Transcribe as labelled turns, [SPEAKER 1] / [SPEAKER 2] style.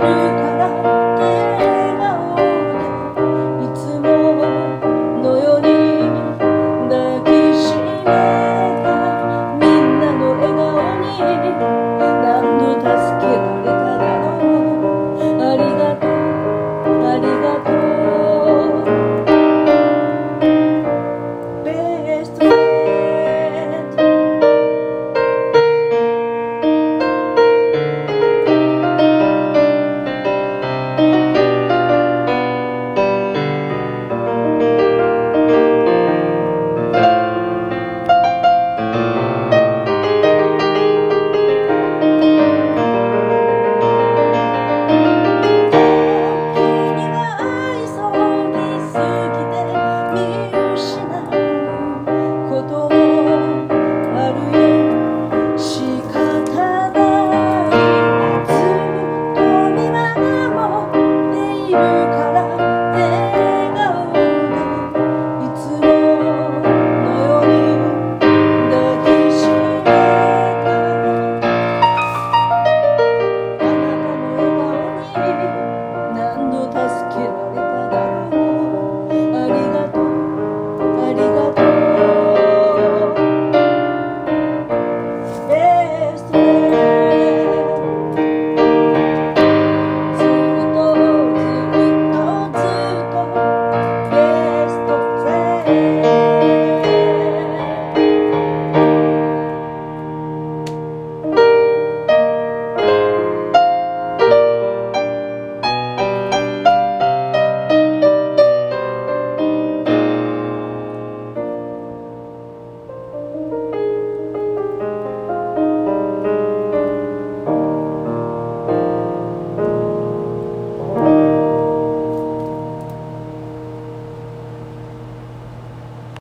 [SPEAKER 1] you.